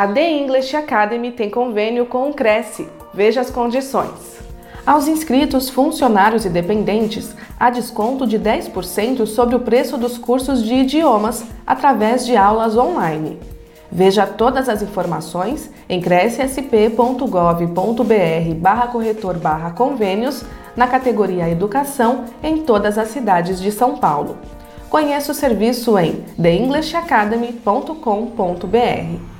A The English Academy tem convênio com o Cresce. Veja as condições. Aos inscritos, funcionários e dependentes, há desconto de 10% sobre o preço dos cursos de idiomas através de aulas online. Veja todas as informações em crescsp.gov.br barra corretor barra convênios na categoria Educação em todas as cidades de São Paulo. Conheça o serviço em theenglishacademy.com.br.